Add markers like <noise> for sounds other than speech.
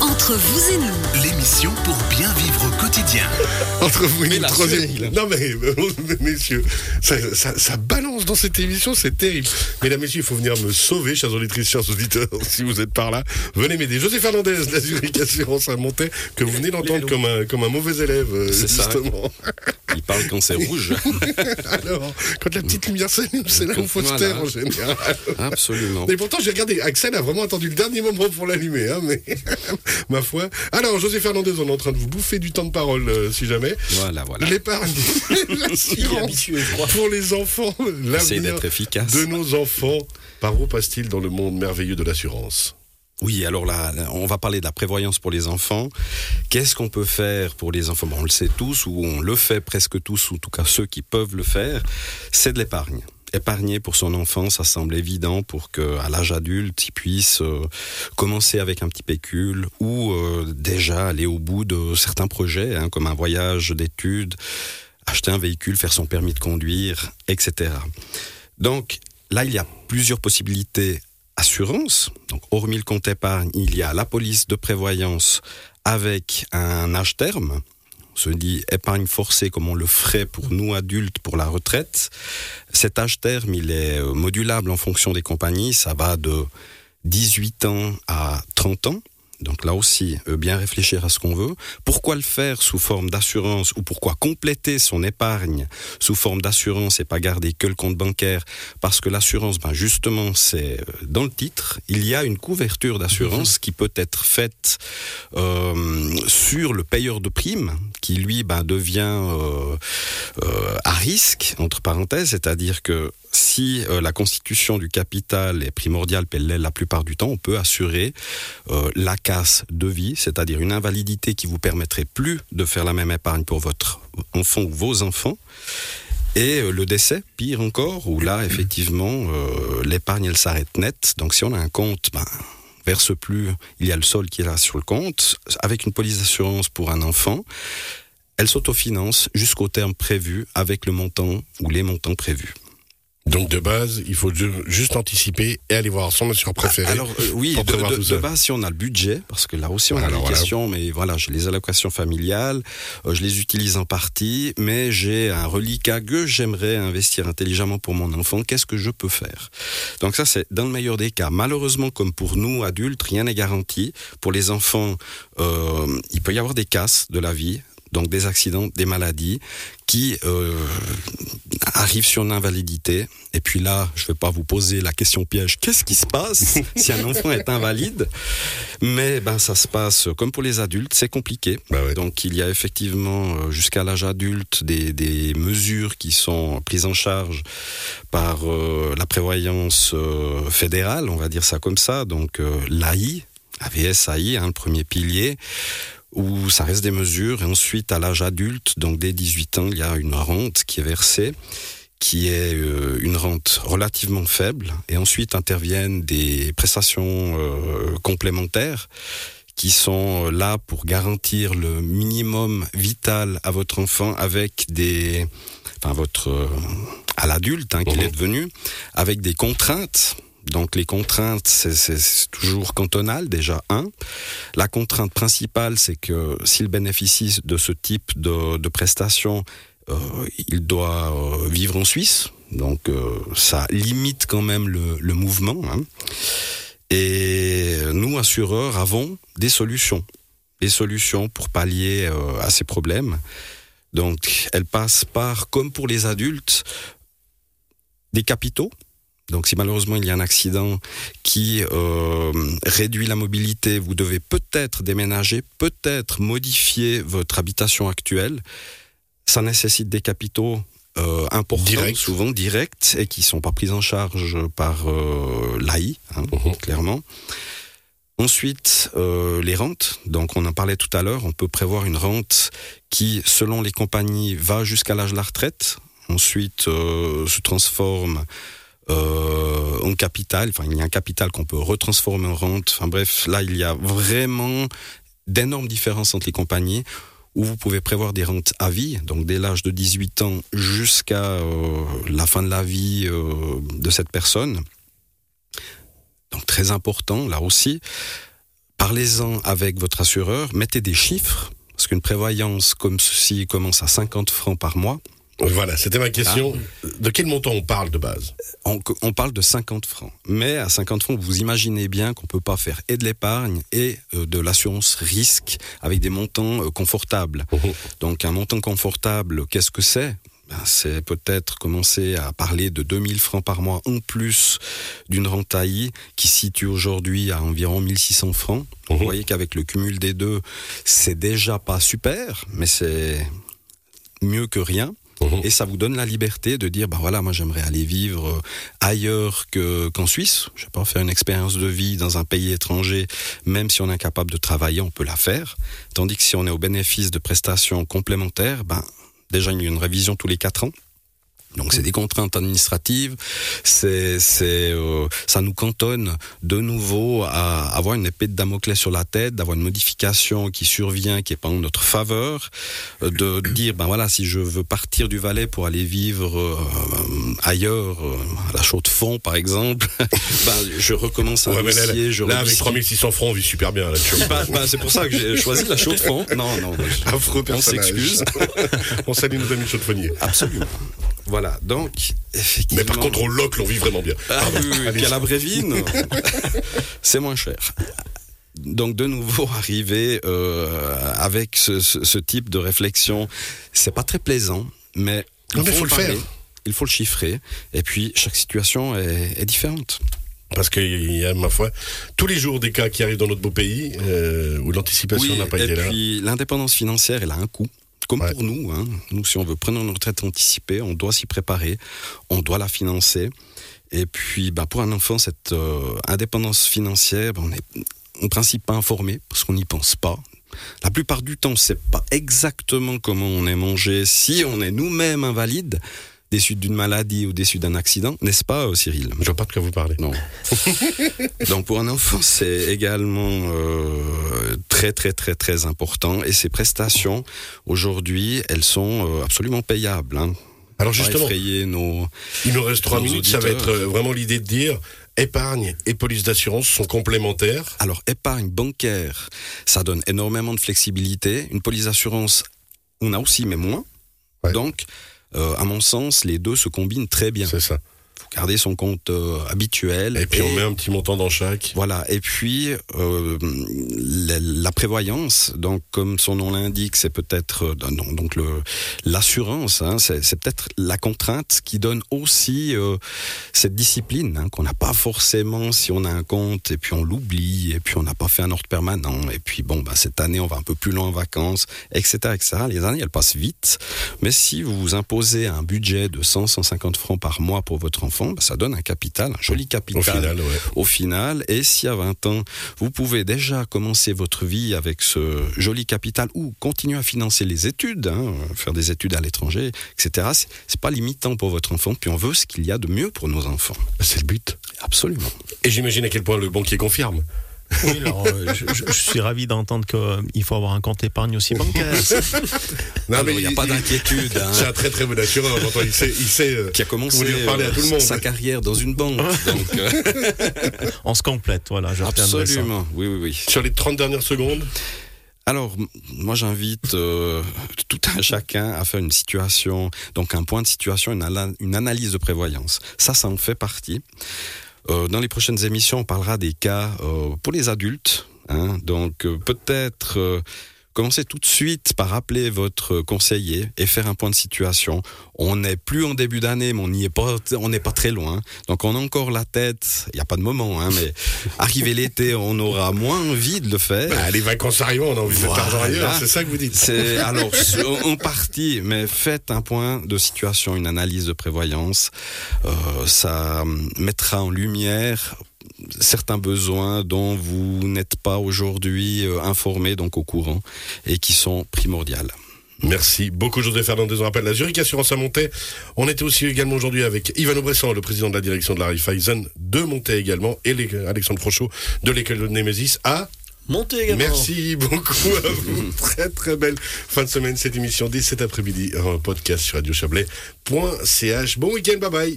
Entre vous et nous, L'émission pour bien vivre au quotidien. <laughs> Entre vous et nous, troisième. Non, mais, euh, <laughs> messieurs, ça, ça- ça balance dans cette émission, c'est terrible. Mesdames, messieurs, il faut venir me sauver, chers auditrices, chers auditeurs, <laughs> si vous êtes par là. Venez m'aider. José Fernandez, la Zurich Assurance à Montais, que vous venez d'entendre comme un, comme un mauvais élève, euh, C'est ça. Il parle quand c'est rouge. <laughs> Alors, quand la petite lumière s'allume, c'est là où il faut se taire en général. Absolument. Mais pourtant, j'ai regardé, Axel a vraiment attendu le dernier moment pour l'allumer, hein, mais <laughs> ma foi. Alors, José Fernandez, on est en train de vous bouffer du temps de parole, euh, si jamais. Voilà, voilà. L'épargne, l'assurance <laughs> pour les enfants, l'avenir d'être efficace. de nos enfants. Par où passe-t-il dans le monde merveilleux de l'assurance? Oui, alors là, on va parler de la prévoyance pour les enfants. Qu'est-ce qu'on peut faire pour les enfants? Bon, On le sait tous, ou on le fait presque tous, ou en tout cas ceux qui peuvent le faire, c'est de l'épargne. Épargner pour son enfant, ça semble évident pour que, à l'âge adulte, il puisse euh, commencer avec un petit pécule ou euh, déjà aller au bout de certains projets, hein, comme un voyage d'études, acheter un véhicule, faire son permis de conduire, etc. Donc là, il y a plusieurs possibilités assurance. Donc, hormis le compte épargne, il y a la police de prévoyance avec un âge terme. On se dit épargne forcée comme on le ferait pour nous adultes pour la retraite. Cet âge terme, il est euh, modulable en fonction des compagnies. Ça va de 18 ans à 30 ans. Donc là aussi, euh, bien réfléchir à ce qu'on veut. Pourquoi le faire sous forme d'assurance ou pourquoi compléter son épargne sous forme d'assurance et pas garder que le compte bancaire? Parce que l'assurance, ben justement, c'est euh, dans le titre, il y a une couverture d'assurance qui peut être faite euh, sur le payeur de primes, qui lui ben, devient à risque, entre parenthèses, c'est-à-dire que si euh, la constitution du capital est primordiale, elle l'est la plupart du temps, on peut assurer euh, la casse de vie, c'est-à-dire une invalidité qui vous permettrait plus de faire la même épargne pour votre enfant ou vos enfants. Et euh, le décès, pire encore, où là, effectivement, l'épargne, elle s'arrête net. Donc si on a un compte, ben, verse plus, il y a le sol qui est là sur le compte, avec une police d'assurance pour un enfant, elle s'autofinance jusqu'au terme prévu avec le montant ou les montants prévus. Donc, de base, il faut ju- juste anticiper et aller voir son assureur préféré. Alors euh, oui, pour de, prévoir de- tout de ça. base, si on a le budget, parce que là aussi on a des voilà. questions, mais voilà, j'ai les allocations familiales, euh, je les utilise en partie, mais j'ai un reliquat que j'aimerais investir intelligemment pour mon enfant. Qu'est-ce que je peux faire? Donc ça, c'est dans le meilleur des cas. Malheureusement, comme pour nous adultes, rien n'est garanti. Pour les enfants, euh, il peut y avoir des casses de la vie. Donc des accidents, des maladies qui euh, arrivent sur une invalidité. Et puis là, je ne vais pas vous poser la question piège. Qu'est-ce qui se passe <laughs> si un enfant est invalide? Mais ben ça se passe comme pour les adultes, c'est compliqué. Bah ouais. Donc il y a effectivement euh, jusqu'à l'âge adulte des, des mesures qui sont prises en charge par euh, la prévoyance euh, fédérale, on va dire ça comme ça. Donc l'AI, AVS-AI, hein, le premier pilier où ça reste des mesures. Et ensuite, à l'âge adulte, donc dès 18 ans, il y a une rente qui est versée, qui est euh, une rente relativement faible. Et ensuite interviennent des prestations euh, complémentaires qui sont euh, là pour garantir le minimum vital à votre enfant avec des, enfin votre, euh, à l'adulte hein, qu'il Mhm. est devenu, avec des contraintes. Donc les contraintes, c'est- toujours cantonal déjà un. La contrainte principale, c'est que s'il bénéficie de ce type de, de prestations, euh, il doit euh, vivre en Suisse. Donc euh, ça limite quand même le, le mouvement. hein. Et nous, assureurs, avons des solutions. Des solutions pour pallier à ces problèmes. Donc elles passent par, comme pour les adultes, des capitaux. Donc si malheureusement il y a un accident qui euh, réduit la mobilité, vous devez peut-être déménager, peut-être modifier votre habitation actuelle. Ça nécessite des capitaux euh, importants, Direct. souvent directs, et qui sont pas pris en charge par euh, l'AI, hein, Mhm. clairement. Ensuite, euh, les rentes. Donc, on en parlait tout à l'heure. On peut prévoir une rente qui, selon les compagnies, va jusqu'à l'âge de la retraite. Ensuite, euh, se transforme euh, en capital. Enfin, il y a un capital qu'on peut retransformer en rente. Enfin bref, là, il y a vraiment d'énormes différences entre les compagnies où vous pouvez prévoir des rentes à vie, donc dès l'âge de 18 ans jusqu'à euh, la fin de la vie euh, de cette personne. Donc très important, là aussi. parlez-en avec votre assureur, mettez des chiffres, parce qu'une prévoyance comme ceci commence à 50 francs par mois. Voilà, c'était ma question. De quel montant on parle de base On, on parle de 50 francs. Mais à 50 francs, vous imaginez bien qu'on peut pas faire et de l'épargne et euh, de l'assurance risque avec des montants euh, confortables. Mhm. Donc un montant confortable, qu'est-ce que c'est? Ben, c'est peut-être commencer à parler de 2000 francs par mois en plus d'une rente AI qui situe aujourd'hui à environ 1600 francs. Mhm. Vous voyez qu'avec le cumul des deux, c'est déjà pas super, mais c'est mieux que rien. Mhm. Et ça vous donne la liberté de dire, bah voilà, moi j'aimerais aller vivre euh, ailleurs que, qu'en Suisse. Je sais pas, faire une expérience de vie dans un pays étranger, même si on est incapable de travailler, on peut la faire. Tandis que si on est au bénéfice de prestations complémentaires, ben, déjà il y a une révision tous les quatre ans. Donc c'est des contraintes administratives, c'est, c'est, euh, ça nous cantonne de nouveau à avoir une épée de Damoclès sur la tête, d'avoir une modification qui survient, qui est pas en notre faveur, euh, de dire ben voilà si je veux partir du Valais pour aller vivre euh, ailleurs, à la chaux de fond par exemple, <laughs> ben je recommence un Ouais, là, dossier, je là, avec rediscute. 3600 francs, on vit super bien là-dessus. Ben, ben, c'est pour ça que j'ai choisi la chaux de fond. Non non, <laughs> Affreux on s'excuse. <laughs> on salue nos amis chaudefonniers. Absolument. Voilà, donc effectivement. Mais par contre, au loc, on vit vraiment bien. Ah oui, oui, puis à la Brévine, <laughs> c'est moins cher. Donc de nouveau <laughs> arriver euh, avec ce, ce- ce type de réflexion, c'est pas très plaisant, mais Non, en faut le parler, faire. Il faut le chiffrer, et puis chaque situation est, est différente. Parce qu'il y a, ma foi, tous les jours des cas qui arrivent dans notre beau pays euh, où l'anticipation n'a pas et été là. puis l'indépendance financière, elle a un coût. Comme Ouais. pour nous, hein. nous, si on veut prendre une retraite anticipée, on doit s'y préparer, on doit la financer. Et puis, bah, pour un enfant, cette euh, indépendance financière, bah, on est en principe pas informé parce qu'on n'y pense pas. La plupart du temps, on sait pas exactement comment on est mangé si on est nous-mêmes invalides, déçus d'une maladie ou déçus d'un accident, n'est-ce pas, euh, Cyril? Je vois pas de quoi vous parlez. non. <laughs> Donc pour un enfant, c'est également euh, très très très très important. Et ces prestations, aujourd'hui, elles sont euh, absolument payables. Hein. Alors justement, nos... il nous reste trois minutes. Ça va être vraiment l'idée de dire épargne et police d'assurance sont complémentaires. Alors épargne bancaire, ça donne énormément de flexibilité. Une police d'assurance, on a aussi, mais moins. Ouais. Donc, à mon sens, les deux se combinent très bien. Faut garder son compte euh, habituel. Et puis on met un petit montant dans chaque. Voilà, et puis euh, la, la prévoyance, donc comme son nom l'indique, c'est peut-être euh, donc le l'assurance, hein, c'est c'est peut-être la contrainte qui donne aussi cette discipline hein, qu'on n'a pas forcément si on a un compte et puis on l'oublie et puis on n'a pas fait un ordre permanent et puis bon bah cette année on va un peu plus loin en vacances, etc., etc. Les années elles passent vite, mais si vous vous imposez un budget de 100, 150 francs par mois pour votre bah, ça donne un capital, un joli capital Au final, ouais. au final. Et si à 20 ans, vous pouvez déjà commencer votre vie avec ce joli capital ou continuer à financer les études, hein, faire des études à l'étranger, etc., c'est pas limitant pour votre enfant. Puis on veut ce qu'il y a de mieux pour nos enfants. C'est le but. Absolument. Et j'imagine à quel point le banquier confirme. Oui, alors, euh, je, je- je suis ravi d'entendre qu'il faut avoir un compte épargne aussi bancaire. <laughs> Non, Alors, il n'y a pas d'inquiétude. hein. C'est un très très bon assureur. Il sait, il sait euh, qui a commencé parler à euh, tout le monde. sa carrière dans une banque. <laughs> Donc, euh, On se complète, voilà, je absolument. Oui, oui, oui. sur les 30 dernières secondes. Alors, moi, j'invite euh, tout un chacun à faire une situation, donc un point de situation, une analyse de prévoyance. Ça, ça en fait partie. Euh, dans les prochaines émissions, on parlera des cas euh, pour les adultes. hein. donc, euh, peut-être commencer tout de suite par appeler votre conseiller et faire un point de situation. On n'est plus en début d'année, mais on n'y est pas, on n'est pas très loin. Donc, on a encore la tête. Il n'y a pas de moment, hein, mais <laughs> arrivé l'été, on aura moins envie de le faire. Bah, les vacances arrivent, on a envie de l'argent Voilà. ailleurs. C'est ça que vous dites. C'est <laughs> alors en partie, mais faites un point de situation, une analyse de prévoyance. Euh, ça mettra en lumière certains besoins dont vous n'êtes pas aujourd'hui euh, informés, donc au courant, et qui sont primordiales. Merci beaucoup José Fernandez. On rappelle la Zurich Assurance à Montaix. On était aussi également aujourd'hui avec Ivano Bressan, le président de la direction de la Raiffeisen de Montaix également, et Alexandre Frochot de l'école de Némésis à Montez également. Merci beaucoup à vous. <laughs> très très belle fin de semaine cette émission dès cet après-midi en podcast sur radiochablais.ch. Bon week-end, bye bye.